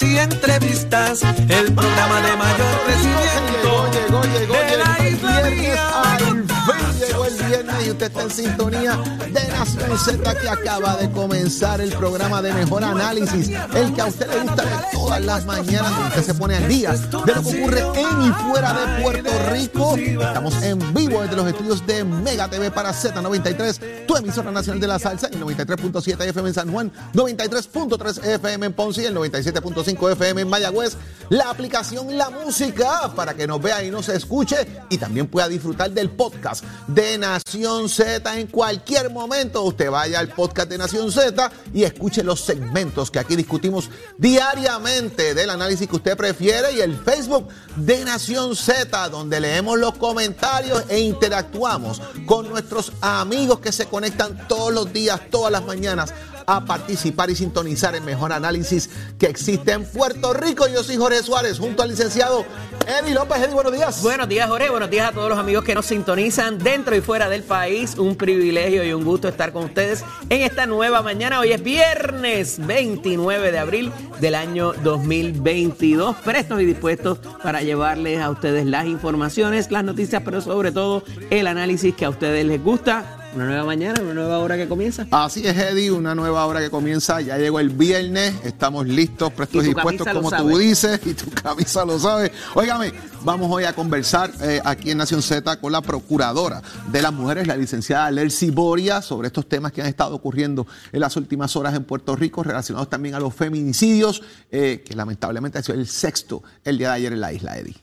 y entrevistas, el programa de mayor crecimiento. Y usted está en sintonía de Nación Z que acaba de comenzar el programa de mejor análisis, el que a usted le gusta de todas las mañanas, usted se pone al día de lo que ocurre en y fuera de Puerto Rico. Estamos en vivo desde los estudios de Mega TV para Z93, tu emisora nacional de la salsa, el 93.7 FM en San Juan, 93.3 FM en Ponce y el 97.5 FM en Mayagüez. La aplicación La Música para que nos vea y nos escuche y también pueda disfrutar del podcast de Nación Z en cualquier momento. Usted vaya al podcast de Nación Z y escuche los segmentos que aquí discutimos diariamente del análisis que usted prefiere y el Facebook de Nación Z donde leemos los comentarios e interactuamos con nuestros amigos que se conectan todos los días, todas las mañanas a participar y sintonizar el mejor análisis que existe en Puerto Rico. Yo soy Jorge Suárez, junto al licenciado Eddie López. Eddie, buenos días. Buenos días, Jorge. Buenos días a todos los amigos que nos sintonizan dentro y fuera del país. Un privilegio y un gusto estar con ustedes en esta nueva mañana. Hoy es viernes 29 de abril del año 2022. Prestos y dispuestos para llevarles a ustedes las informaciones, las noticias, pero sobre todo el análisis que a ustedes les gusta. Una nueva mañana, una nueva hora que comienza. Así es, Eddie, una nueva hora que comienza. Ya llegó el viernes, estamos listos, prestos Y dispuestos, como tú dices, y tu camisa lo sabe. Óigame, vamos hoy a conversar eh, aquí en Nación Z con la procuradora de las mujeres, la licenciada Lercy Boria, sobre estos temas que han estado ocurriendo en las últimas horas en Puerto Rico, relacionados también a los feminicidios, eh, que lamentablemente ha sido el sexto el día de ayer en la isla, Eddie.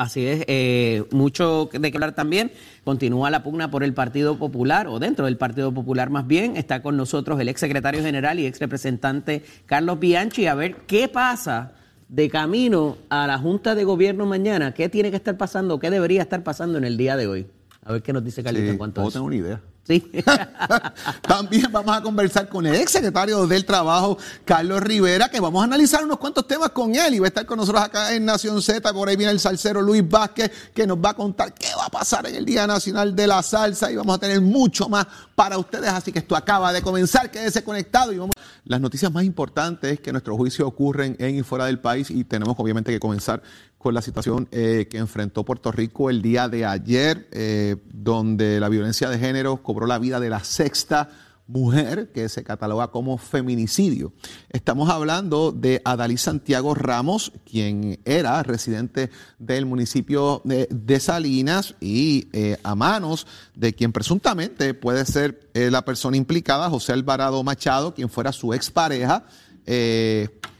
Así es, eh, mucho de que hablar también. Continúa la pugna por el Partido Popular, o dentro del Partido Popular más bien. Está con nosotros el ex secretario general y ex representante Carlos Bianchi. A ver qué pasa de camino a la Junta de Gobierno mañana. ¿Qué tiene que estar pasando? ¿Qué debería estar pasando en el día de hoy? A ver qué nos dice Carlito en cuanto a no eso. tengo ni idea. También vamos a conversar con el ex secretario del Trabajo, Carlos Rivera, que vamos a analizar unos cuantos temas con él y va a estar con nosotros acá en Nación Z. Por ahí viene el salsero Luis Vázquez, que nos va a contar qué va a pasar en el Día Nacional de la Salsa y vamos a tener mucho más para ustedes. Así que esto acaba de comenzar, quédese conectado y vamos. Las noticias más importantes que nuestros juicios ocurren en y fuera del país y tenemos obviamente que comenzar con la situación eh, que enfrentó Puerto Rico el día de ayer, eh, donde la violencia de género cobró la vida de la sexta mujer que se cataloga como feminicidio. Estamos hablando de Adalí Santiago Ramos, quien era residente del municipio de, Salinas y eh, a manos de quien presuntamente puede ser la persona implicada, José Alvarado Machado, quien fuera su expareja.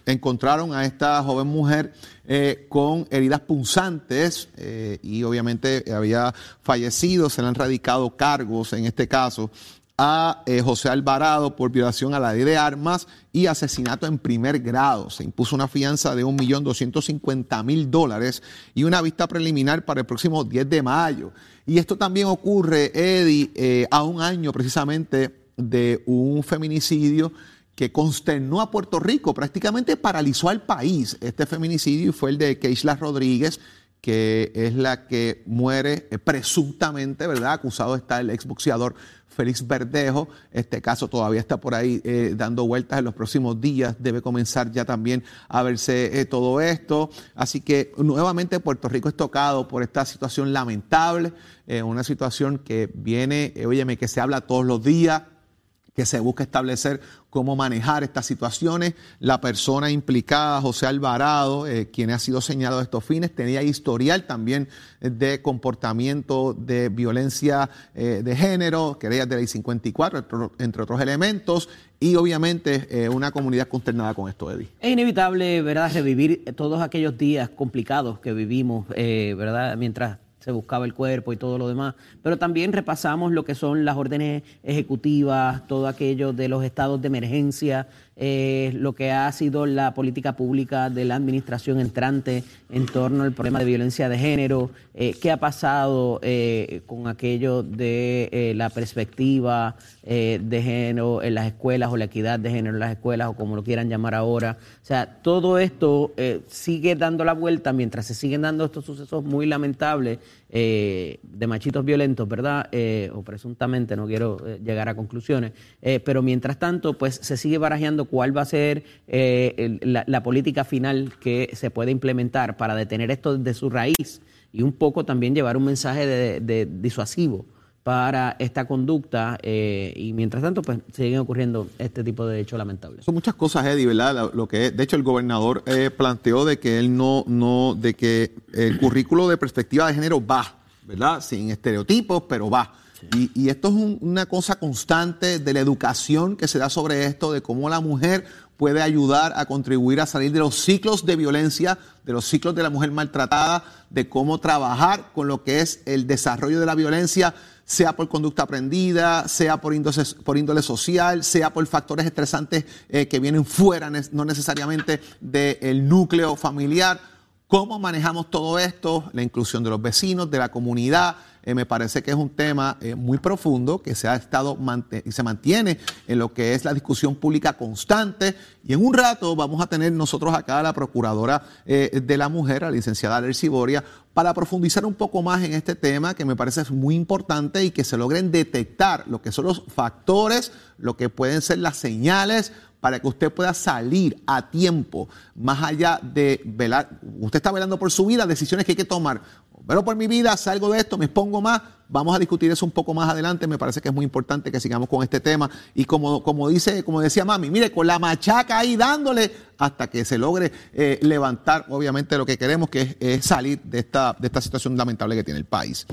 Encontraron a esta joven mujer eh, con heridas punzantes eh, y obviamente había fallecido, se le han radicado cargos en este caso a eh, José Alvarado por violación a la ley de armas y asesinato en primer grado. Se impuso una fianza de 1.250.000 dólares y una vista preliminar para el próximo 10 de mayo. Y esto también ocurre, Eddie, a un año precisamente de un feminicidio que consternó a Puerto Rico, prácticamente paralizó al país. Este feminicidio fue el de Keisla Rodríguez, que es la que muere eh, presuntamente, ¿verdad? Acusado está el exboxeador Félix Verdejo. Este caso todavía está por ahí eh, dando vueltas en los próximos días. Debe comenzar ya también a verse eh, todo esto. Así que nuevamente Puerto Rico es tocado por esta situación lamentable, una situación que viene, óyeme, que se habla todos los días que se busca establecer cómo manejar estas situaciones. La persona implicada, José Alvarado, eh, quien ha sido señalado de estos fines, tenía historial también de comportamiento de violencia eh, de género, querellas de ley 54, entre, otros elementos, y obviamente eh, una comunidad consternada con esto, Eddie. Es inevitable, ¿verdad?, revivir todos aquellos días complicados que vivimos, ¿verdad?, mientras se buscaba el cuerpo y todo lo demás, pero también repasamos lo que son las órdenes ejecutivas, todo aquello de los estados de emergencia, eh, lo que ha sido la política pública de la administración entrante en torno al problema de violencia de género, eh, qué ha pasado eh, con aquello de eh, la perspectiva eh, de género en las escuelas o la equidad de género en las escuelas o como lo quieran llamar ahora. O sea, todo esto eh, sigue dando la vuelta mientras se siguen dando estos sucesos muy lamentables eh, de machitos violentos, ¿verdad? Eh, o presuntamente, no quiero eh, llegar a conclusiones, pero mientras tanto, pues se sigue barajeando cuál va a ser la, política final que se puede implementar para detener esto desde su raíz y un poco también llevar un mensaje de disuasivo para esta conducta eh, y mientras tanto pues siguen ocurriendo este tipo de hechos lamentables. Son muchas cosas, Eddie, ¿verdad? Lo que de hecho el gobernador eh, planteó de que él no, no, de que el currículo de perspectiva de género va, ¿verdad? Sin estereotipos, pero va. Y, y, esto es una cosa constante de la educación que se da sobre esto, de cómo la mujer puede ayudar a contribuir a salir de los ciclos de violencia, de los ciclos de la mujer maltratada, de cómo trabajar con lo que es el desarrollo de la violencia sea por conducta aprendida, sea por índole, social, sea por factores estresantes eh, que vienen fuera, no necesariamente del núcleo familiar. ¿Cómo manejamos todo esto? La inclusión de los vecinos, de la comunidad, eh, me parece que es un tema eh, muy profundo que se ha estado y se mantiene en lo que es la discusión pública constante. Y en un rato vamos a tener nosotros acá a la Procuradora eh, de la Mujer, la licenciada Alexi Boria, para profundizar un poco más en este tema que me parece muy importante y que se logren detectar lo que son los factores, lo que pueden ser las señales para que usted pueda salir a tiempo, más allá de velar, usted está velando por su vida, decisiones que hay que tomar pero por mi vida, salgo de esto, me expongo más. Vamos a discutir eso un poco más adelante. Me parece que es muy importante que sigamos con este tema. Y como, como dice, como decía mami, mire, con la machaca ahí dándole hasta que se logre eh, levantar, obviamente, lo que queremos, que es, salir de esta, de esta situación lamentable que tiene el país.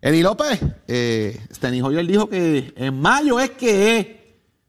Eddie López, eh, él dijo que en mayo es que es.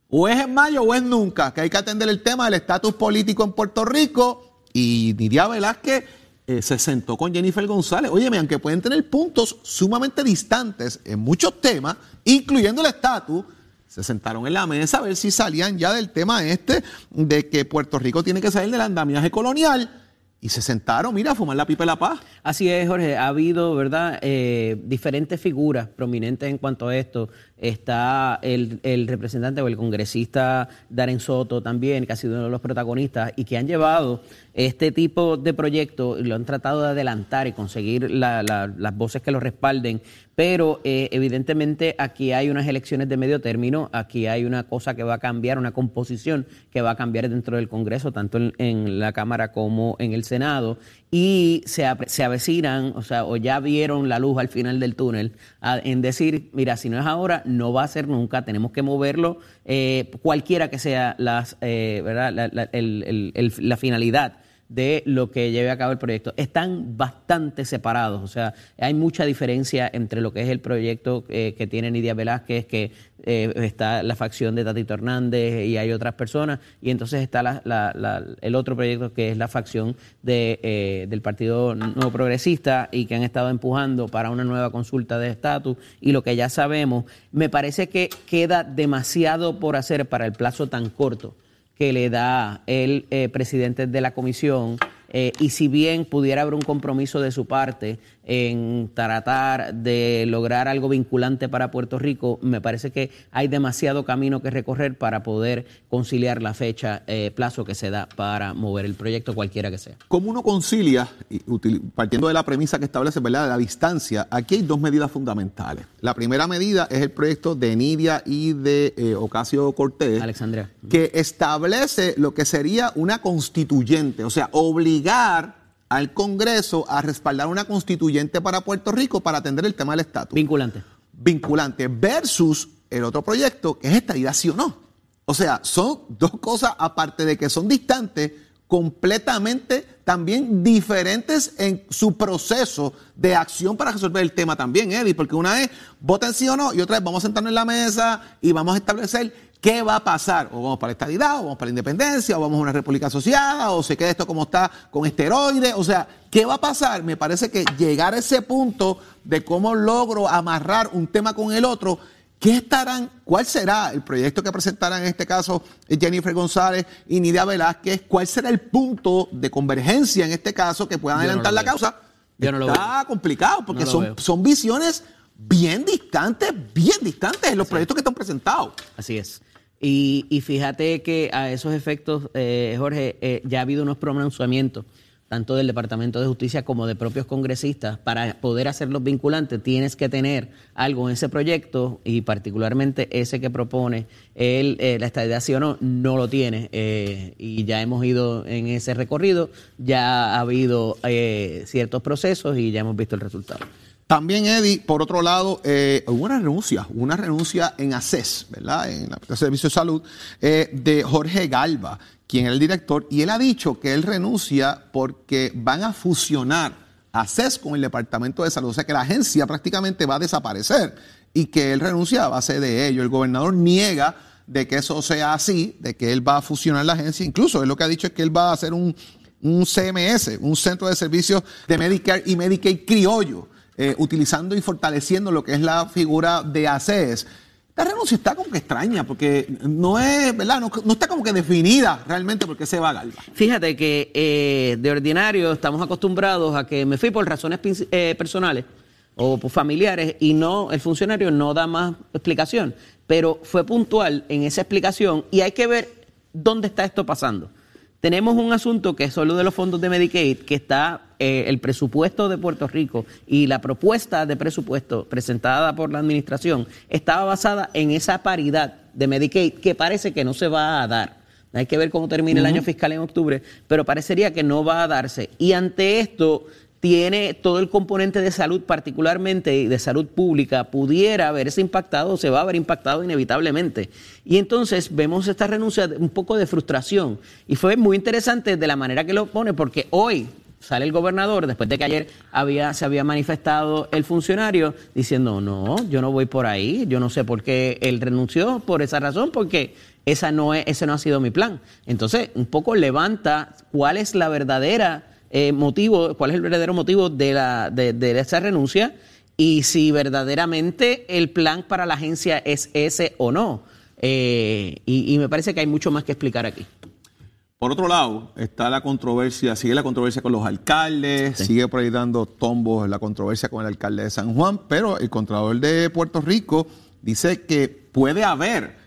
O es en mayo o es nunca, que hay que atender el tema del estatus político en Puerto Rico. Y Nidia Velázquez eh, se sentó con Jennifer González. Óyeme, aunque pueden tener puntos sumamente distantes en muchos temas, incluyendo el estatus, se sentaron en la mesa a ver si salían ya del tema este de que Puerto Rico tiene que salir del andamiaje colonial. Y se sentaron, mira, a fumar la pipa de la paz. Así es, Jorge. Ha habido, ¿verdad?, eh, diferentes figuras prominentes en cuanto a esto. Está el, el, representante o el congresista Darren Soto también, que ha sido uno de los protagonistas y que han llevado este tipo de proyectos, lo han tratado de adelantar y conseguir las voces que lo respalden, pero eh, evidentemente aquí hay unas elecciones de medio término, aquí hay una cosa que va a cambiar, una composición que va a cambiar dentro del Congreso, tanto en, la Cámara como en el Senado, y se, se, avecinan, o sea, o ya vieron la luz al final del túnel, en decir, mira, si no es ahora, no va a ser nunca, tenemos que moverlo, eh, cualquiera que sea las, eh, ¿verdad? la finalidad de lo que lleve a cabo el proyecto. Están bastante separados, o sea, hay mucha diferencia entre lo que es el proyecto eh, que tiene Nidia Velázquez, que eh, está la facción de Tatito Hernández y hay otras personas, y entonces está el otro proyecto que es la facción de, eh, del Partido Nuevo Progresista y que han estado empujando para una nueva consulta de estatus y lo que ya sabemos, me parece que queda demasiado por hacer para el plazo tan corto que le da el eh, presidente de la comisión eh, y si bien pudiera haber un compromiso de su parte en tratar de lograr algo vinculante para Puerto Rico, me parece que hay demasiado camino que recorrer para poder conciliar la fecha, eh, plazo que se da para mover el proyecto, cualquiera que sea. ¿Cómo uno concilia, partiendo de la premisa que establece, ¿verdad?, de la distancia, aquí hay dos medidas fundamentales. La primera medida es el proyecto de Nidia y de eh, Ocasio Cortés, Alexandria. que establece lo que sería una constituyente, o sea, obligar al Congreso a respaldar una constituyente para Puerto Rico para atender el tema del estatus. Vinculante. Vinculante versus el otro proyecto que es esta sí o no. O sea, son dos cosas aparte de que son distantes, completamente también diferentes en su proceso de acción para resolver el tema también, Eddie, porque una es voten sí o no y otra es vamos a sentarnos en la mesa y vamos a establecer ¿Qué va a pasar? O vamos para la estadidad, o vamos para la independencia, o vamos a una república asociada, o se queda esto como está con esteroides. O sea, ¿qué va a pasar? Me parece que llegar a ese punto de cómo logro amarrar un tema con el otro, ¿qué estarán? ¿Cuál será el proyecto que presentarán en este caso Jennifer González y Nidia Velázquez? ¿Cuál será el punto de convergencia en este caso que puedan adelantar la causa? Yo no Está complicado porque son, son visiones bien distantes, bien distantes en los proyectos que están presentados. Así es. Y, fíjate que a esos efectos, eh, Jorge, eh, ya ha habido unos pronunciamientos tanto del Departamento de Justicia como de propios congresistas, para poder hacerlos vinculantes, tienes que tener algo en ese proyecto y particularmente ese que propone él, eh, la estadía sí o no, no lo tiene. Eh, y ya hemos ido en ese recorrido, ya ha habido eh, ciertos procesos y ya hemos visto el resultado. También, Eddie, por otro lado, hubo una renuncia, una renuncia en ACES, ¿verdad? En la Servicio de Salud, de Jorge Galva, quien es el director, y él ha dicho que él renuncia porque van a fusionar a CES con el Departamento de Salud, o sea que la agencia prácticamente va a desaparecer y que él renuncia a base de ello. El gobernador niega de que eso sea así, de que él va a fusionar la agencia, incluso él lo que ha dicho es que él va a hacer un, CMS, un centro de servicios de Medicare y Medicaid criollo, eh, utilizando y fortaleciendo lo que es la figura de ACES. La renuncia está como que extraña, porque no es, ¿verdad? No, está como que definida realmente por qué se va a Galva. Fíjate que eh, de ordinario estamos acostumbrados a que me fui por razones eh, personales o por familiares y no, el funcionario no da más explicación, pero fue puntual en esa explicación y hay que ver dónde está esto pasando. Tenemos un asunto que es solo de los fondos de Medicaid, que está eh, el presupuesto de Puerto Rico y la propuesta de presupuesto presentada por la administración estaba basada en esa paridad de Medicaid que parece que no se va a dar. Hay que ver cómo termina el año fiscal en octubre, pero parecería que no va a darse. Y ante esto, tiene todo el componente de salud, particularmente de salud pública, pudiera haberse impactado, se va a haber impactado inevitablemente. Y entonces vemos esta renuncia un poco de frustración. Y fue muy interesante de la manera que lo pone, porque hoy sale el gobernador, después de que ayer había, se había manifestado el funcionario, diciendo, no, yo no voy por ahí, yo no sé por qué él renunció, por esa razón, porque esa no es, ese no ha sido mi plan. Entonces, un poco levanta cuál es la verdadera eh, motivo, cuál es el verdadero motivo de, la, de, esa renuncia y si verdaderamente el plan para la agencia es ese o no. Eh, y, me parece que hay mucho más que explicar aquí. Por otro lado, está la controversia, sigue la controversia con los alcaldes, sigue por ahí dando tombos la controversia con el alcalde de San Juan, pero el Contralor de Puerto Rico dice que puede haber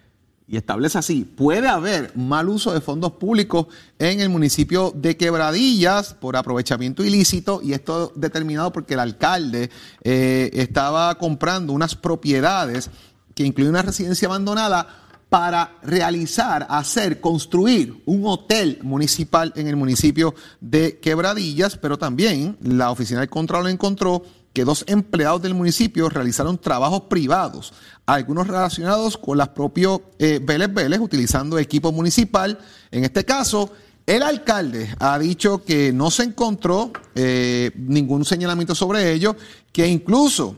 y establece así, puede haber mal uso de fondos públicos en el municipio de Quebradillas por aprovechamiento ilícito y esto determinado porque el alcalde eh, estaba comprando unas propiedades que incluyen una residencia abandonada para realizar, hacer, construir un hotel municipal en el municipio de Quebradillas, pero también la oficina del Contralor encontró que dos empleados del municipio realizaron trabajos privados, algunos relacionados con las propios eh, Vélez Vélez, utilizando equipo municipal. En este caso, el alcalde ha dicho que no se encontró eh, ningún señalamiento sobre ello, que incluso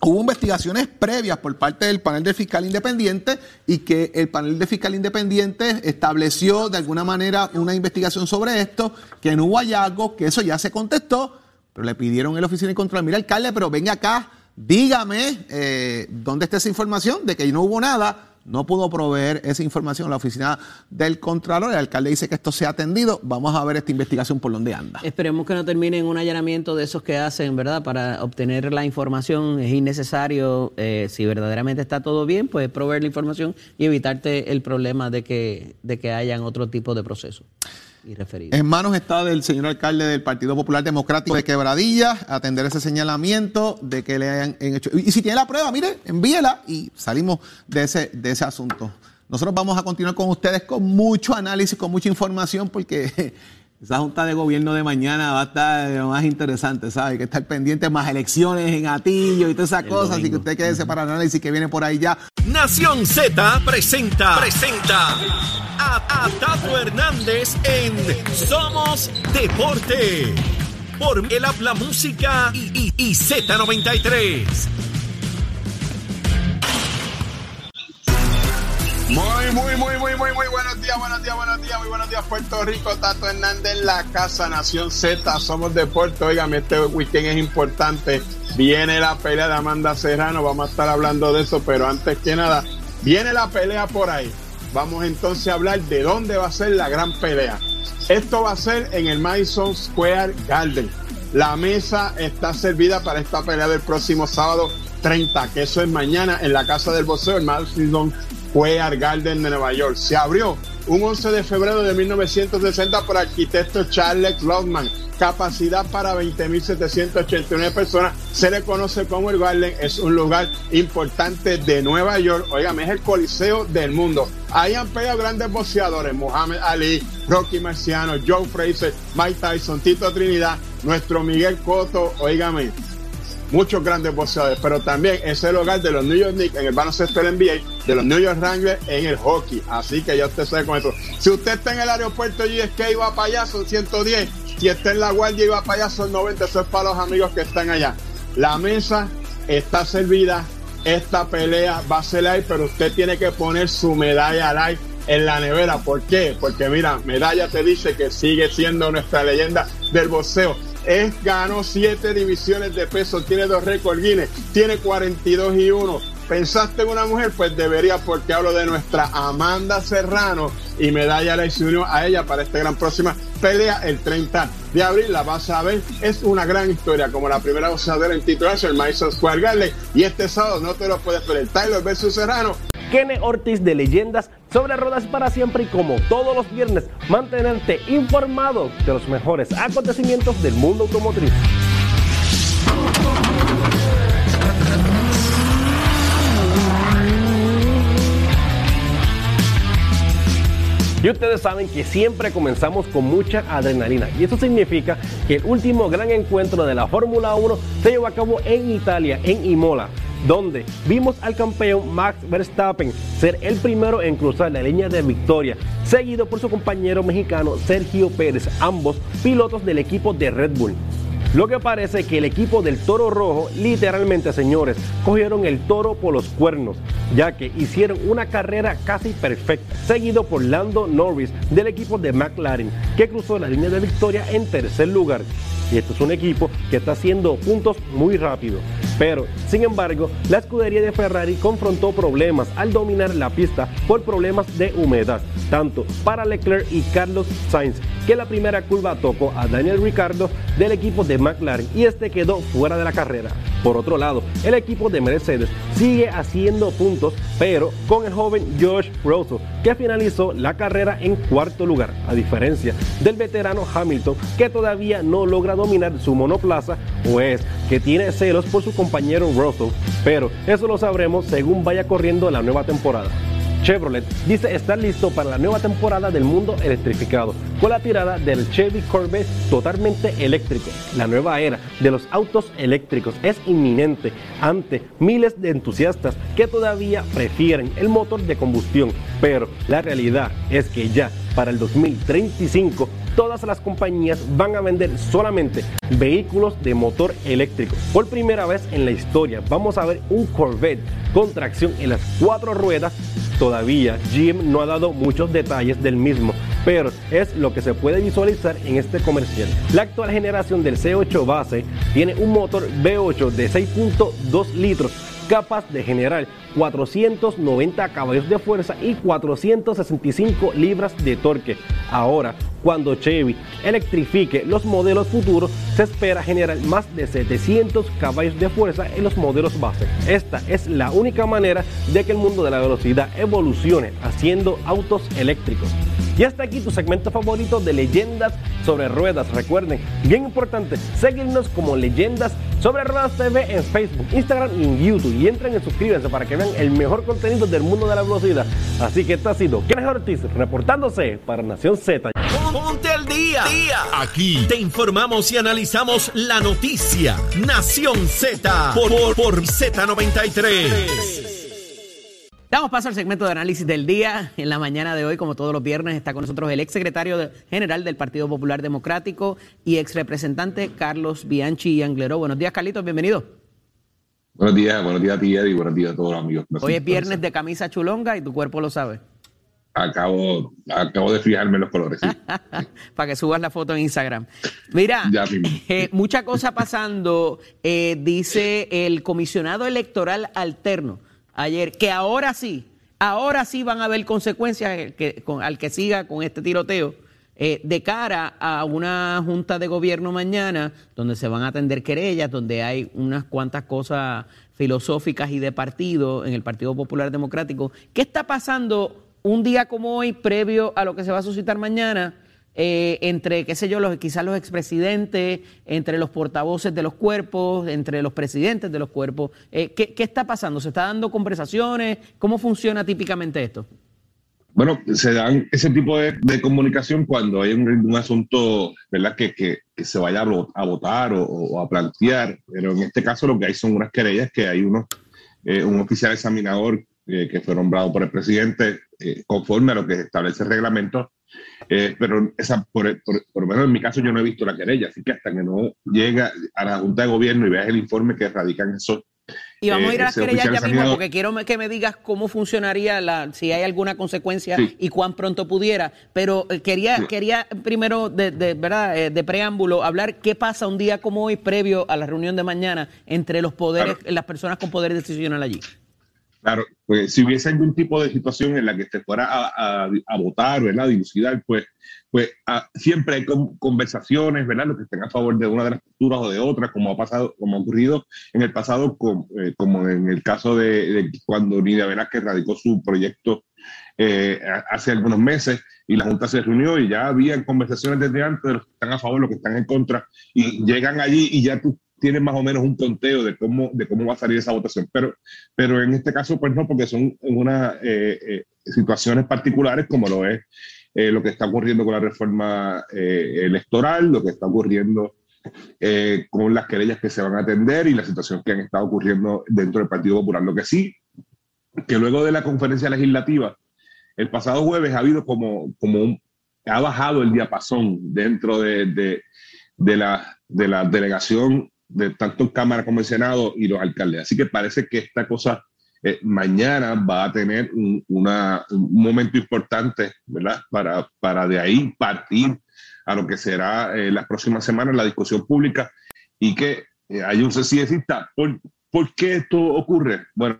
hubo investigaciones previas por parte del panel de fiscal independiente y que el panel de fiscal independiente estableció de alguna manera una investigación sobre esto, que no hubo hallazgos, que eso ya se contestó pero le pidieron en la oficina de control, mira alcalde, pero venga acá, dígame eh, dónde está esa información de que no hubo nada. No pudo proveer esa información a la oficina del Contralor. El alcalde dice que esto se ha atendido. Vamos a ver esta investigación por dónde anda. Esperemos que no termine en un allanamiento de esos que hacen, ¿verdad? Para obtener la información es innecesario. Eh, si verdaderamente está todo bien, pues proveer la información y evitarte el problema de que, de que hayan otro tipo de En manos está del señor alcalde del Partido Popular Democrático de Quebradilla atender ese señalamiento de que le hayan hecho. Y si tiene la prueba, mire, envíela y salimos de ese, de ese asunto. Nosotros vamos a continuar con ustedes con mucho análisis, con mucha información, porque esa junta de gobierno de mañana va a estar más interesante, ¿sabe? Hay que estar pendiente más elecciones en Atillo y todas esas cosas, así que usted quede para el análisis que viene por ahí ya. Nación Z presenta, presenta a, Tato Hernández en Somos Deporte por el Habla Música y, y Z93. Muy, muy, muy, muy, muy, muy buenos días, buenos días, buenos días, muy buenos días, Puerto Rico. Tato Hernández la casa, Nación Z, somos deporte. Oigan, este weekend es importante. Viene la pelea de Amanda Serrano, vamos a estar hablando de eso, pero antes que nada, viene la pelea por ahí. Vamos entonces a hablar de dónde va a ser la gran pelea. Esto va a ser en el Madison Square Garden. La mesa está servida para esta pelea del próximo sábado 30, que eso es mañana en la casa del boxeo, el Madison Square Garden de Nueva York. Se abrió un 11 de febrero de 1960 por arquitecto Charles Lodman. Capacidad para 20.789 personas. Se le conoce como el Garden. Es un lugar importante de Nueva York. Óigame, es el coliseo del mundo. Ahí han pegado grandes boxeadores. Muhammad Ali, Rocky Marciano, Joe Fraser, Mike Tyson, Tito Trinidad, nuestro Miguel Cotto. Óigame, muchos grandes boxeadores, pero también es el hogar de los New York Knicks en el baloncesto del NBA, de los New York Rangers en el hockey. Así que ya usted sabe con eso. Si usted está en el aeropuerto y va para allá, son 110. Si está en la guardia y va para allá, son 90. Eso es para los amigos que están allá. La mesa está servida. Esta pelea va a ser ahí, pero usted tiene que poner su medalla al aire en la nevera. ¿Por qué? Porque mira, medalla te dice que sigue siendo nuestra leyenda del boxeo es, ganó siete divisiones de peso, tiene dos récords Guinness, tiene 42 y 1. ¿Pensaste en una mujer? Pues debería, porque hablo de nuestra Amanda Serrano y medalla le se unió a ella para esta gran próxima pelea el 30 de abril. La vas a ver, es una gran historia, como la primera boxeadora en titularse, el Madison Square Garden. Y este sábado no te lo puedes perder. Tyler versus Serrano Kene Ortiz de Leyendas sobre Ruedas para siempre y como todos los viernes, mantenerte informado de los mejores acontecimientos del mundo automotriz. Y ustedes saben que siempre comenzamos con mucha adrenalina. Y eso significa que el último gran encuentro de la Fórmula 1 se llevó a cabo en Italia, en Imola donde vimos al campeón Max Verstappen ser el primero en cruzar la línea de victoria, seguido por su compañero mexicano Sergio Pérez, ambos pilotos del equipo de Red Bull. Lo que parece que el equipo del Toro Rojo, literalmente señores, cogieron el toro por los cuernos, ya que hicieron una carrera casi perfecta, seguido por Lando Norris del equipo de McLaren, que cruzó la línea de victoria en tercer lugar. Y esto es un equipo que está haciendo puntos muy rápido. Pero, sin embargo, la escudería de Ferrari confrontó problemas al dominar la pista por problemas de humedad, tanto para Leclerc y Carlos Sainz, que la primera curva tocó a Daniel Ricciardo del equipo de McLaren y este quedó fuera de la carrera. Por otro lado, el equipo de Mercedes sigue haciendo puntos, pero con el joven George Russell, que finalizó la carrera en cuarto lugar, a diferencia del veterano Hamilton, que todavía no logra dominar su monoplaza, o es que tiene celos por su compañero Russell, pero eso lo sabremos según vaya corriendo la nueva temporada. Chevrolet dice estar listo para la nueva temporada del mundo electrificado, con la tirada del Chevy Corvette totalmente eléctrico. La nueva era de los autos eléctricos es inminente ante miles de entusiastas que todavía prefieren el motor de combustión, pero la realidad es que ya para el 2035 todas las compañías van a vender solamente vehículos de motor eléctrico. Por primera vez en la historia vamos a ver un Corvette con tracción en las cuatro ruedas Todavía Jim no ha dado muchos detalles del mismo, pero es lo que se puede visualizar en este comercial. La actual generación del C8 base tiene un motor V8 de 6.2 litros capaz de generar 490 caballos de fuerza y 465 libras de torque. Ahora, cuando Chevy electrifique los modelos futuros, se espera generar más de 700 caballos de fuerza en los modelos base. Esta es la única manera de que el mundo de la velocidad evolucione haciendo autos eléctricos. Y hasta aquí tu segmento favorito de leyendas sobre ruedas. Recuerden, bien importante, seguirnos como leyendas sobre ruedas TV en Facebook, Instagram y en YouTube. Y entren y suscríbanse para que vean el mejor contenido del mundo de la velocidad. Así que esto ha sido Kenneth Ortiz reportándose para Nación Z. Ponte al día. Aquí te informamos y analizamos la noticia. Nación Z por Z93. Damos paso al segmento de análisis del día. En la mañana de hoy, como todos los viernes, está con nosotros el ex secretario general del Partido Popular Democrático y ex representante Carlos Bianchi Angleró. Buenos días, Carlitos, bienvenido. Buenos días, buenos días a ti, Eddie, buenos días a todos los amigos. Hoy es viernes de camisa chulonga y tu cuerpo lo sabe. Acabo, acabo de fijarme los colores. Para que subas la foto en Instagram. Mira, eh, mucha cosa pasando, eh, dice el comisionado electoral alterno ayer, que ahora sí, ahora sí van a haber consecuencias al que siga con este tiroteo. Eh, de cara a una junta de gobierno mañana, donde se van a atender querellas, donde hay unas cuantas cosas filosóficas y de partido en el Partido Popular Democrático. ¿Qué está pasando un día como hoy, previo a lo que se va a suscitar mañana, eh, entre, qué sé yo, los, quizás los expresidentes, entre los portavoces de los cuerpos, entre los presidentes de los cuerpos. Eh, ¿qué, ¿Qué está pasando? ¿Se está dando conversaciones? ¿Cómo funciona típicamente esto? Bueno, se dan ese tipo de, de comunicación cuando hay un, un asunto, ¿verdad?, que, que, se vaya a, votar o, o, a plantear, pero en este caso lo que hay son unas querellas que hay uno, eh, un oficial examinador eh, que fue nombrado por el presidente eh, conforme a lo que establece el reglamento, eh, pero esa, por, por, por, lo menos en mi caso yo no he visto la querella, así que hasta que no llega a la Junta de Gobierno y veas el informe que radican esos y vamos a ir a las querellas ya mismo porque quiero que me digas cómo funcionaría, la, si hay alguna consecuencia sí. y cuán pronto pudiera. Pero eh, quería, quería primero, de, de ¿verdad? Eh, de preámbulo, hablar qué pasa un día como hoy, previo a la reunión de mañana, entre los poderes, claro. las personas con poder decisional allí. Claro, pues si hubiese algún tipo de situación en la que se fuera a, a, a votar, ¿verdad? A dilucidar, pues, pues a, siempre hay conversaciones, ¿verdad? Los que estén a favor de una de las posturas o de otra, como ha pasado, como ha ocurrido en el pasado, con, eh, como en el caso de, de cuando Nidia Velázquez radicó su proyecto eh, hace algunos meses y la Junta se reunió y ya había conversaciones desde antes de los que están a favor, los que están en contra, y llegan allí y ya tú tienen más o menos un conteo de cómo, de cómo va a salir esa votación. Pero, pero en este caso, pues no, porque son unas eh, eh, situaciones particulares como lo es eh, lo que está ocurriendo con la reforma eh, electoral, lo que está ocurriendo eh, con las querellas que se van a atender y la situación que han estado ocurriendo dentro del Partido Popular. Lo que sí, que luego de la conferencia legislativa, el pasado jueves ha habido como, como un, ha bajado el diapasón dentro de, de, de la, de la delegación de tanto Cámara como el Senado y los alcaldes. Así que parece que esta cosa eh, mañana va a tener un, un, momento importante, ¿verdad? Para, para de ahí partir a lo que será eh, las próximas semanas la discusión pública y que eh, hay un sencillista. ¿Por, ¿Por qué esto ocurre? Bueno,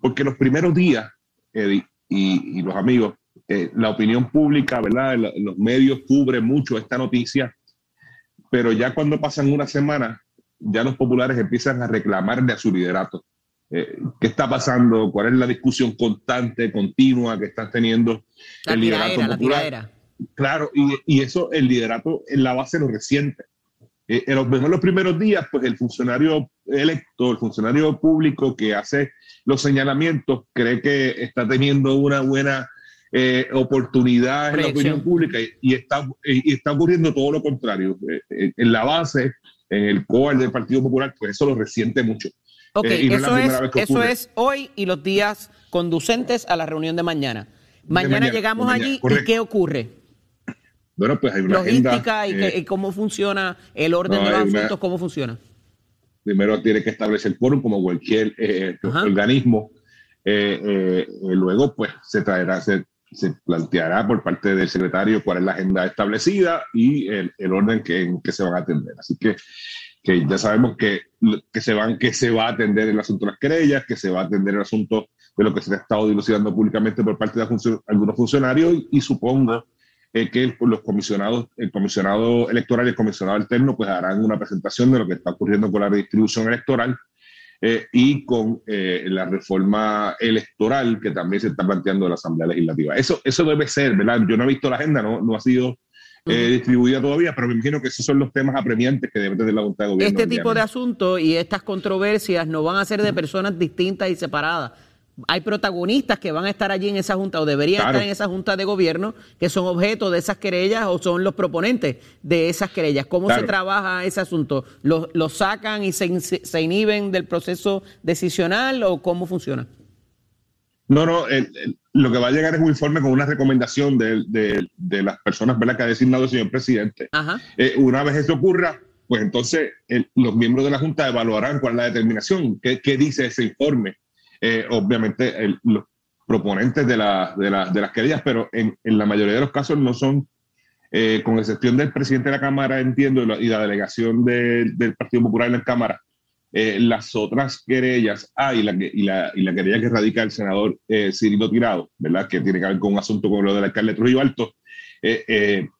porque los primeros días, Eddie y, y los amigos, eh, la opinión pública, ¿verdad? Los medios cubren mucho esta noticia, pero ya cuando pasan una semana, ya los populares empiezan a reclamarle a su liderato. Eh, ¿Qué está pasando? ¿Cuál es la discusión constante, continua que están teniendo la el liderato tiradera, popular? La claro, y, y, eso, el liderato en la base lo reciente. Eh, en, los, en los primeros días, pues el funcionario electo, el funcionario público que hace los señalamientos, cree que está teniendo una buena eh, oportunidad en la opinión pública y, y, está, y está ocurriendo todo lo contrario. Eh, en la base, el core del Partido Popular, pues eso lo resiente mucho. Ok, eh, no eso, es, es eso es hoy y los días conducentes a la reunión de mañana. Mañana, de mañana llegamos mañana, allí correcto. y ¿qué ocurre? Bueno, pues hay una logística agenda, y, que, y, cómo funciona el orden no, de los asuntos, una, cómo funciona. Primero tiene que establecer el quórum como cualquier eh, organismo. Eh, luego, pues se traerá, se, se, planteará por parte del secretario cuál es la agenda establecida y el, orden que, en que se van a atender. Así que que ya sabemos que, que, se van, que se va a atender el asunto de las querellas, que se va a atender el asunto de lo que se ha estado dilucidando públicamente por parte de algunos funcionarios y, supongo eh, que los comisionados, el comisionado electoral y el comisionado alterno pues harán una presentación de lo que está ocurriendo con la redistribución electoral eh, y con eh, la reforma electoral que también se está planteando en la Asamblea Legislativa. Eso, eso debe ser, ¿verdad? Yo no he visto la agenda, no, no ha sido eh, distribuida todavía, pero me imagino que esos son los temas apremiantes que debe tener la Junta de Gobierno. Este tipo de asuntos y estas controversias no van a ser de personas distintas y separadas. Hay protagonistas que van a estar allí en esa junta o deberían claro. estar en esa junta de gobierno que son objeto de esas querellas o son los proponentes de esas querellas. ¿Cómo claro. se trabaja ese asunto? ¿Los, ¿Los, sacan y se, se inhiben del proceso decisional o cómo funciona? No, no, el, el, lo que va a llegar es un informe con una recomendación de, de, de las personas ¿verdad? que ha designado el señor presidente. Eh, una vez eso ocurra, pues entonces el, los miembros de la Junta evaluarán cuál es la determinación, qué, qué dice ese informe. Eh, obviamente, el, los proponentes de, la, de, la, de, las querellas, pero en, en, la mayoría de los casos no son, eh, con excepción del presidente de la Cámara, entiendo, y la, delegación de, del Partido Popular en la Cámara, eh, las otras querellas, ah, y la, y la, y la querella que radica el senador eh, Cirilo Tirado, ¿verdad? Que tiene que ver con un asunto como lo del alcalde Trujillo Alto, eh,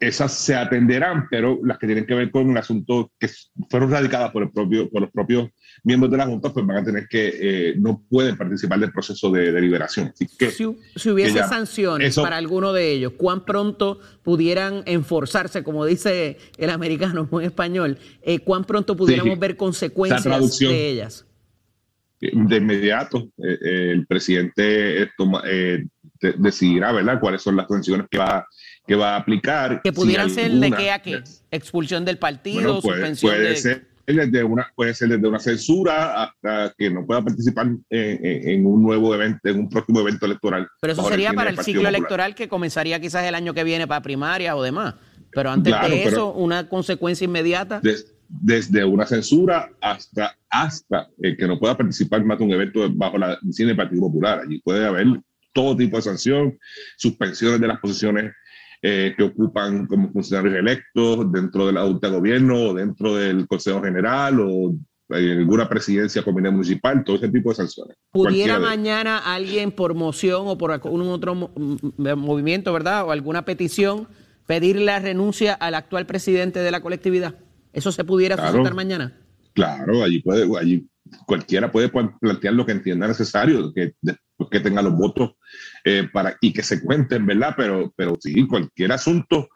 esas se atenderán, pero las que tienen que ver con un asunto que fueron radicadas por, el propio, por los propios miembros de la Junta, pues van a tener que, eh, no pueden participar del proceso de deliberación. Así que, si, hubiese sanciones para alguno de ellos, ¿cuán pronto pudieran enforzarse, como dice el americano en español, eh, cuán pronto pudiéramos ver consecuencias de ellas? De inmediato, eh, el presidente decidirá, ¿verdad?, cuáles son las sanciones que va, que va a aplicar. Que pudieran ser de qué a qué, expulsión del partido, suspensión puede Ser desde una, puede ser desde una censura hasta que no pueda participar en, un nuevo evento, en un próximo evento electoral. Pero eso sería para el ciclo electoral que comenzaría quizás el año que viene para primarias o demás. Pero antes de eso, una consecuencia inmediata. desde una censura hasta, hasta el que no pueda participar más de un evento bajo la cine del Partido Popular. Allí puede haber todo tipo de sanción, suspensiones de las posiciones eh, que ocupan como funcionarios electos dentro de la Junta de Gobierno o dentro del Consejo General o en alguna presidencia comité municipal, todo ese tipo de sanciones. ¿Pudiera mañana alguien por moción o por algún otro movimiento, verdad, o alguna petición, pedir la renuncia al actual presidente de la colectividad? ¿Eso se pudiera claro, mañana? Claro, allí puede, allí cualquiera puede plantear lo que entienda necesario, que que tenga los votos eh, para, y que se cuenten, ¿verdad? Pero, pero sí, cualquier asunto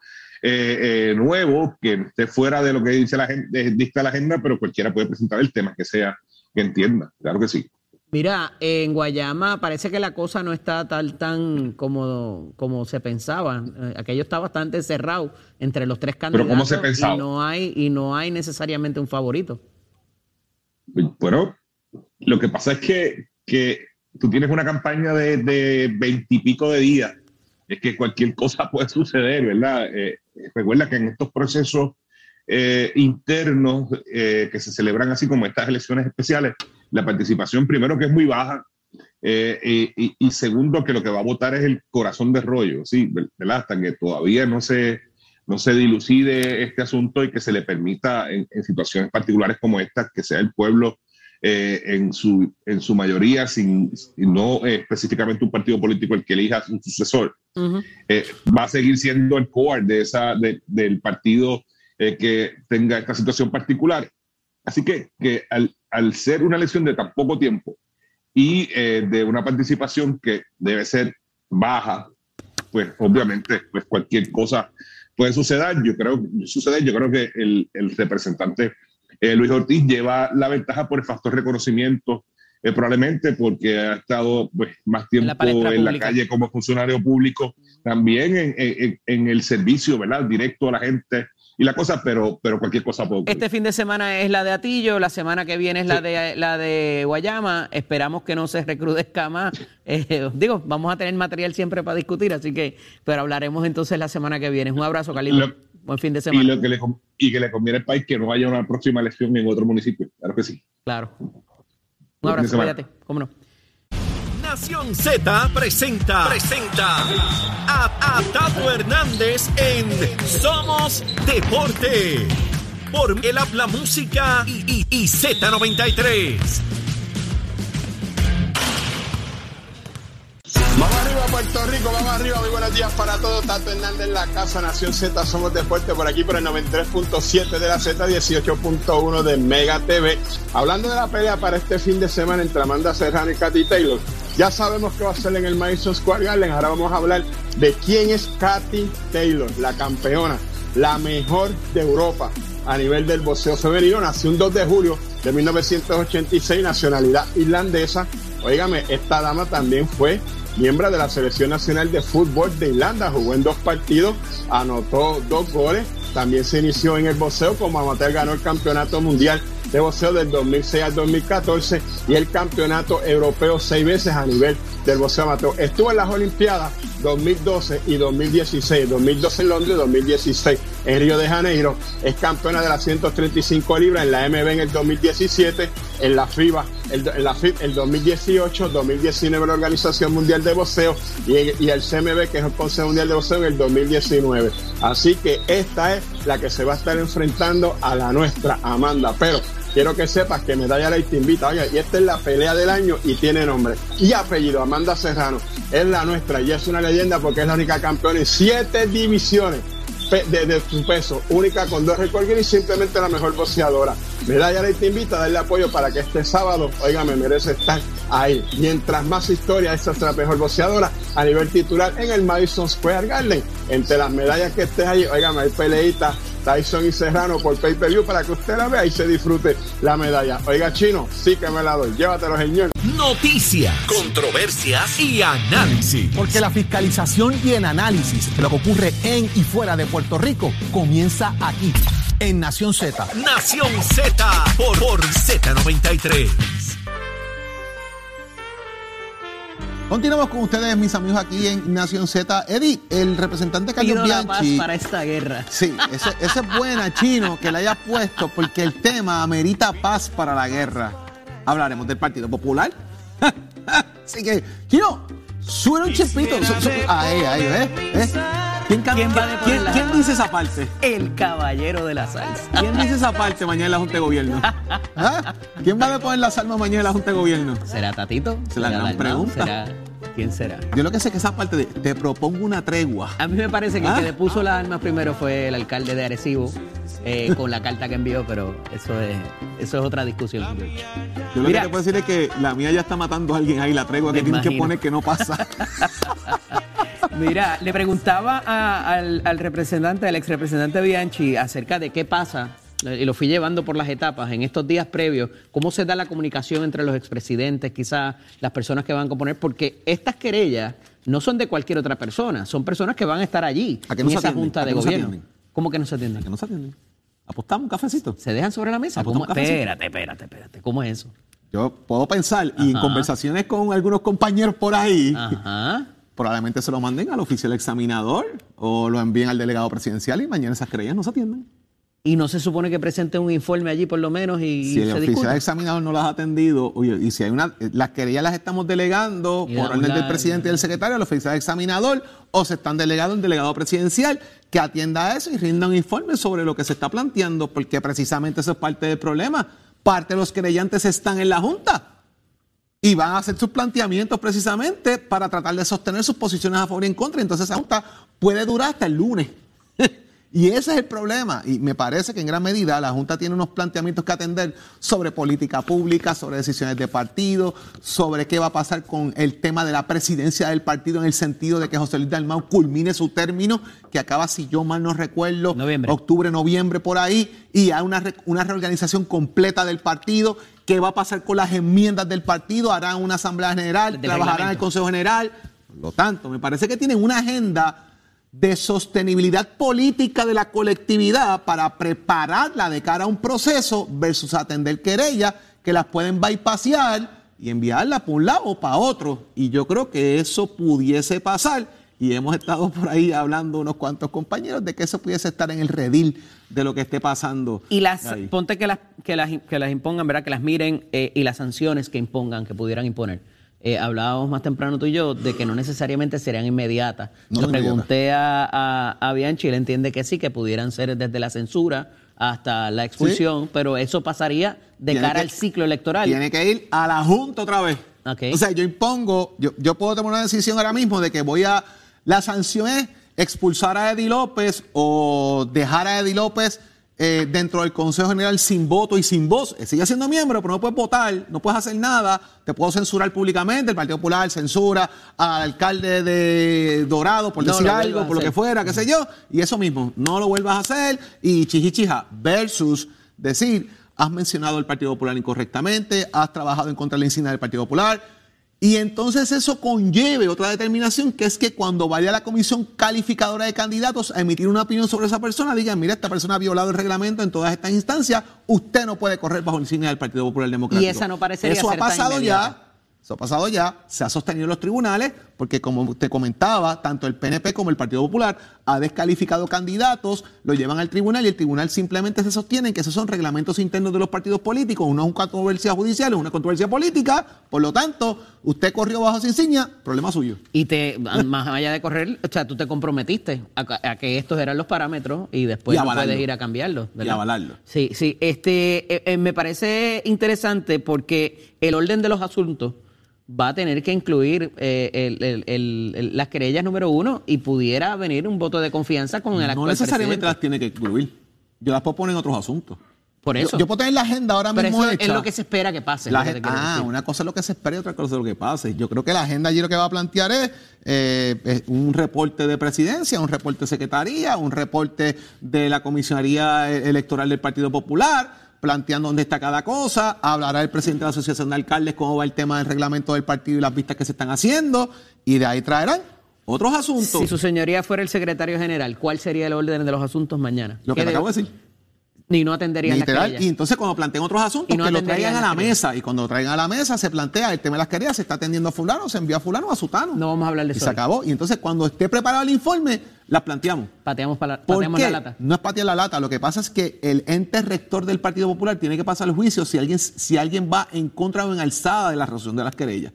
eh, eh, nuevo que esté fuera de lo que dice la gente, dicta la agenda, pero cualquiera puede presentar el tema que sea, que entienda, claro que sí. Mira, en Guayama parece que la cosa no está tal tan como, como se pensaba. aquello está bastante cerrado entre los tres candidatos. Pero ¿cómo se pensaba? Y no hay, y no hay necesariamente un favorito. Bueno, lo que pasa es que, que tú tienes una campaña de veintipico de, días, es que cualquier cosa puede suceder, ¿verdad? Eh, recuerda que en estos procesos eh, internos eh, que se celebran así como estas elecciones especiales, la participación primero que es muy baja y, y, segundo que lo que va a votar es el corazón de rollo, ¿sí? ¿verdad? Hasta que todavía no se, no se dilucide este asunto y que se le permita en, en situaciones particulares como esta que sea el pueblo eh, en, su, en su mayoría, sin, no específicamente un partido político el que elija un sucesor, eh, va a seguir siendo el core de esa, del partido eh, que tenga esta situación particular. Así que, que al, al, ser una elección de tan poco tiempo y de una participación que debe ser baja, pues obviamente pues cualquier cosa puede suceder. Yo creo, suceder, yo creo que el, el representante eh, Luis Ortiz lleva la ventaja por el factor reconocimiento, eh, probablemente porque ha estado pues, más tiempo en la, calle como funcionario público, también en, el servicio ¿verdad? directo a la gente y la cosa, pero, pero cualquier cosa puede Este fin de semana es la de Atillo, la semana que viene es la, de, la de Guayama, esperamos que no se recrudezca más. Eh, digo, vamos a tener material siempre para discutir, así que, pero hablaremos entonces la semana que viene. Un abrazo, Calito. Buen fin de semana. Y, lo que le, y que le conviene al país que no haya una próxima elección en otro municipio. Claro que sí. Claro. Un abrazo, cuídate. ¿Cómo no? Nación Z presenta, presenta a, a Tato Hernández en Somos Deporte. Por el habla música y, y, y Z93. Puerto Rico, vamos arriba. Muy buenos días para todos. Tato Hernández en la casa, Nación Z. Somos Deporte por aquí por el 93.7 de la Z, 18.1 de Mega TV. Hablando de la pelea para este fin de semana entre Amanda Serrano y Katy Taylor. Ya sabemos qué va a ser en el Madison Square Garden. Ahora vamos a hablar de quién es Katy Taylor, la campeona, la mejor de Europa a nivel del boxeo femenino. Nació un 2 de julio de 1986, nacionalidad irlandesa. Óigame, esta dama también fue miembro de la Selección Nacional de Fútbol de Irlanda, jugó en dos partidos, anotó dos goles, también se inició en el boxeo como amateur, ganó el Campeonato Mundial de Boxeo del 2006 al 2014 y el Campeonato Europeo seis veces a nivel del boxeo amateur. Estuvo en las Olimpiadas 2012 y 2016, 2012 en Londres, 2016 en Río de Janeiro. Es campeona de las 135 libras en la MB en el 2017, en la FIBA el, en la FIB el 2018, 2019 la Organización Mundial de Boxeo y, el CMB que es el Consejo Mundial de Boxeo en el 2019. Así que esta es la que se va a estar enfrentando a la nuestra, Amanda. Pero quiero que sepas que Medalla Light te invita, oye, y esta es la pelea del año y tiene nombre y apellido, Amanda Serrano, es la nuestra y es una leyenda porque es la única campeona en siete divisiones de, de su peso, única con dos récords y simplemente la mejor boxeadora. Medalla Ley te invita a darle apoyo para que este sábado, oiga, me merece estar ahí. Mientras más historia, esta es la mejor boxeadora a nivel titular en el Madison Square Garden. Entre las medallas que estés ahí, oiga, hay peleita Tyson y Serrano por pay-per-view para que usted la vea y se disfrute la medalla. Oiga, chino, sí que me la doy. Llévatelo, señor. Noticias, controversias y análisis. Porque la fiscalización y el análisis de lo que ocurre en y fuera de Puerto Rico comienza aquí, en Nación Z. Nación Z por, por Z93. Continuamos con ustedes, mis amigos, aquí en Nación Z. Eddie, el representante Carlos Pido la paz Bianchi. para esta guerra. Sí, ese, ese es buena, Chino, que le hayas puesto, porque el tema amerita paz para la guerra. Hablaremos del Partido Popular. Así que, Chino, suena un su- ahí, ahí, ¿ves? ¿Ves? ¿Quién, can- ¿Quién quién- dice esa parte? El caballero de la salsa. ¿Quién dice esa parte mañana en la Junta de Gobierno? ¿Ah? ¿Quién va a deponer las armas mañana en la Junta de Gobierno? ¿Será Tatito? Se la ¿Será gran pregunta. ¿Será? ¿Quién será? Yo lo que sé es que esa parte de te propongo una tregua. A mí me parece que ¿Ah? el que le puso las armas primero fue el alcalde de Arecibo eh, con la carta que envió, pero eso es, eso es otra discusión. Yo lo Mira. que te puedo decir es que la mía ya está matando a alguien ahí, la tregua que tienes que poner que no pasa. Mira, le preguntaba a- al, al representante, al ex representante Bianchi, acerca de qué pasa, y lo fui llevando por las etapas en estos días previos, cómo se da la comunicación entre los expresidentes, quizás las personas que van a componer, porque estas querellas no son de cualquier otra persona, son personas que van a estar allí ¿A que no en se esa atienden? junta ¿A de no gobierno. ¿Cómo que no se atienden? que no se atienden. Apostamos un cafecito. ¿Se dejan sobre la mesa? ¿Apostamos ¿Cómo? Espérate, espérate, espérate. ¿Cómo es eso? Yo puedo pensar, y en conversaciones con algunos compañeros por ahí, Ajá. probablemente se lo manden al oficial examinador o lo envíen al delegado presidencial y mañana esas querellas no se atienden. Y no se supone que presente un informe allí por lo menos y si el se oficial examinador no las ha atendido, oye, y si hay una, las querellas las estamos delegando Y por orden del presidente y del secretario al oficial examinador, o se están delegando al delegado presidencial que atienda a eso y rinda un informe sobre lo que se está planteando, porque precisamente eso es parte del problema. Parte de los querellantes están en la Junta y van a hacer sus planteamientos precisamente para tratar de sostener sus posiciones a favor y en contra. Entonces esa Junta puede durar hasta el lunes. Y ese es el problema. Y me parece que en gran medida la Junta tiene unos planteamientos que atender sobre política pública, sobre decisiones de partido, sobre qué va a pasar con el tema de la presidencia del partido en el sentido de que José Luis Dalmau culmine su término, que acaba, si yo mal no recuerdo, Noviembre. octubre, noviembre por ahí, y hay una, re- una reorganización completa del partido. ¿Qué va a pasar con las enmiendas del partido? ¿Harán una asamblea general? ¿Trabajarán en el. Consejo General? Por lo tanto, me parece que tienen una agenda de sostenibilidad política de la colectividad para prepararla de cara a un proceso versus atender querellas que las pueden bypassear y enviarla por un lado o para otro. Y yo creo que eso pudiese pasar. Y hemos estado por ahí hablando unos cuantos compañeros de que eso pudiese estar en el redil de lo que esté pasando. Y las, ahí. ponte que las, que las, que las impongan, ¿verdad? Que las miren eh, y las sanciones que impongan, que pudieran imponer. Eh, hablábamos más temprano tú y yo de que no necesariamente serían inmediatas. No Le pregunté a, a, a Bianchi, él entiende que sí, que pudieran ser desde la censura hasta la expulsión, pero eso pasaría de Tiene cara que- al ciclo electoral. Tiene que ir a la Junta otra vez. Ok. O sea, yo impongo, yo, yo puedo tomar una decisión ahora mismo de que voy a. La sanción es expulsar a Eddie López o dejar a Eddie López eh, dentro del Consejo General sin voto y sin voz. Eh, Sigue siendo miembro, pero no puedes votar, no puedes hacer nada. Te puedo censurar públicamente. El Partido Popular censura al alcalde de Dorado por No decir algo, por lo que fuera, qué sé yo. Y eso mismo, no lo vuelvas a hacer y chichichija versus decir, has mencionado el Partido Popular incorrectamente, has trabajado en contra de la insignia del Partido Popular. Y entonces eso conlleve otra determinación, que es que cuando vaya la comisión calificadora de candidatos a emitir una opinión sobre esa persona, digan, mira, esta persona ha violado el reglamento en todas estas instancias, usted no puede correr bajo la insignia del Partido Popular Democrático. Y esa no parecería Eso ha ser pasado ya. Eso ha pasado ya, se ha sostenido en los tribunales, porque como te comentaba, tanto el PNP como el Partido Popular ha descalificado candidatos, lo llevan al tribunal y el tribunal simplemente se sostiene que esos son reglamentos internos de los partidos políticos, uno es una controversia judicial, es una controversia política, por lo tanto, usted corrió bajo insignia, problema suyo. Y te, más allá de correr, o sea, tú te comprometiste a, a que estos eran los parámetros y después Y no puedes ir a cambiarlos. ¿verdad? Y avalarlo. Sí, sí. Este, eh, eh, me parece interesante porque el orden de los asuntos va a tener que incluir eh, el- el- el- el- las querellas número uno y pudiera venir un voto de confianza con el No actual necesariamente presidente. las tiene que incluir. Yo las puedo poner en otros asuntos. Por eso. Yo, yo puedo tener la agenda ahora Pero mismo eso hecha. es lo que se espera que pase. La que ah, decir. una cosa es lo que se espera y otra cosa es lo que pase. Yo creo que la agenda allí lo que va a plantear es eh, es un reporte de presidencia, un reporte de secretaría, un reporte de la comisionaría e- electoral del Partido Popular, planteando dónde está cada cosa. Hablará el presidente de la Asociación de Alcaldes cómo va el tema del reglamento del partido y las vistas que se están haciendo. Y de ahí traerán otros asuntos. Si su señoría fuera el secretario general, ¿cuál sería el orden de los asuntos mañana? lo que ¿Qué te acabo de decir. Ni no atenderían las Literal. querellas. Y entonces cuando planteen otros asuntos, Y no que lo traigan a las la querellas. mesa. Y cuando lo traigan a la mesa, se plantea el tema de las querellas, se está atendiendo a fulano, se envía a fulano o a sutano. No vamos a hablar de Y eso se hoy. acabó. Y entonces cuando esté preparado el informe, las planteamos. Pateamos, para, ¿Por pateamos qué? la lata. No es patear la lata. Lo que pasa es que el ente rector del Partido Popular tiene que pasar el juicio si alguien, si alguien va en contra o en alzada de la resolución de las querellas.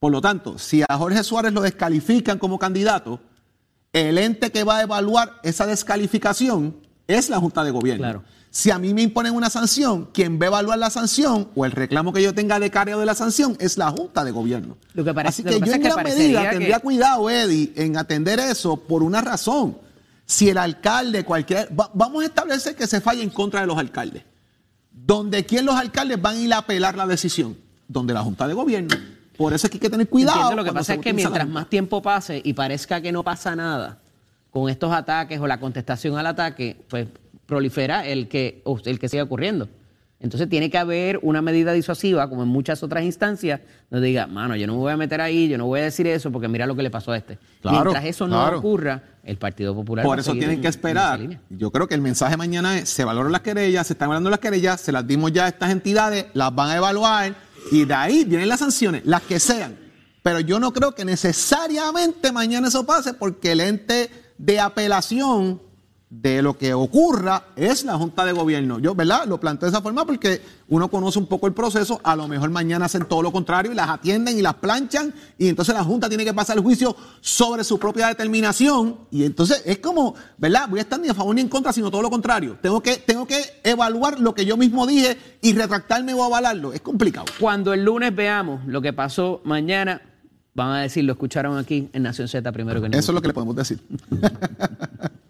Por lo tanto, si a Jorge Suárez lo descalifican como candidato, el ente que va a evaluar esa descalificación es la Junta de Gobierno. Claro. Si a mí me imponen una sanción, quien va a evaluar la sanción o el reclamo que yo tenga de cargo de la sanción es la Junta de Gobierno. Lo que parece- Así lo que que yo en es que gran medida que- tendría cuidado, Eddie, en atender eso por una razón. Si el alcalde, cualquier. va- vamos a establecer que se falle en contra de los alcaldes. Donde quién los alcaldes van a ir a apelar la decisión. Donde la Junta de Gobierno. Por eso es que hay que tener cuidado. Entiendo, lo que pasa es que mientras más tiempo pase y parezca que no pasa nada con estos ataques o la contestación al ataque, pues prolifera el que, el que siga ocurriendo. Entonces tiene que haber una medida disuasiva, como en muchas otras instancias, donde diga, mano, yo no me voy a meter ahí, yo no voy a decir eso porque mira lo que le pasó a este. Claro, Mientras eso no claro. ocurra, el Partido Popular Por eso tienen en- que esperar. Yo creo que el mensaje mañana es, se valoran las querellas, se están hablando las querellas, se las dimos ya a estas entidades, las van a evaluar y de ahí vienen las sanciones, las que sean. Pero yo no creo que necesariamente mañana eso pase porque el ente de apelación de lo que ocurra es la Junta de Gobierno. Yo, ¿verdad? Lo planteo de esa forma porque uno conoce un poco el proceso, a lo mejor mañana hacen todo lo contrario y las atienden y las planchan y entonces la Junta tiene que pasar el juicio sobre su propia determinación y entonces es como, ¿verdad? Voy a estar ni a favor ni en contra, sino todo lo contrario. Tengo que, tengo que evaluar lo que yo mismo dije y retractarme o avalarlo. Es complicado. Cuando el lunes veamos lo que pasó mañana, van a decir, lo escucharon aquí en Nación Z primero que nada. Eso es lo que le podemos decir.